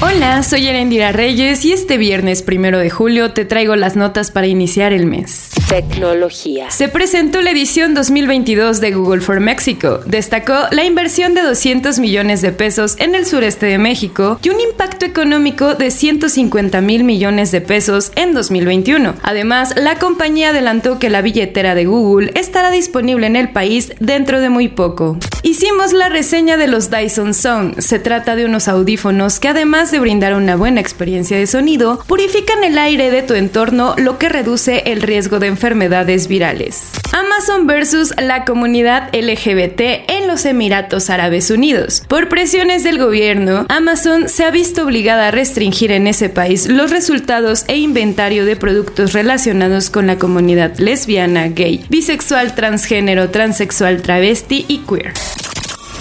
Hola, soy Erendira Reyes y este viernes primero de julio te traigo las notas para iniciar el mes. Tecnología. Se presentó la edición 2022 de Google for Mexico. Destacó la inversión de 200 millones de pesos en el sureste de México y un impacto económico de 150 mil millones de pesos en 2021. Además, la compañía adelantó que la billetera de Google estará disponible en el país dentro de muy poco. Hicimos la reseña de los Dyson Sound. Se trata de unos audífonos que además de brindar una buena experiencia de sonido, purifican el aire de tu entorno, lo que reduce el riesgo de enfermedades virales. Amazon versus la comunidad LGBT en los Emiratos Árabes Unidos. Por presiones del gobierno, Amazon se ha visto obligada a restringir en ese país los resultados e inventario de productos relacionados con la comunidad lesbiana, gay, bisexual, transgénero, transexual, travesti y queer.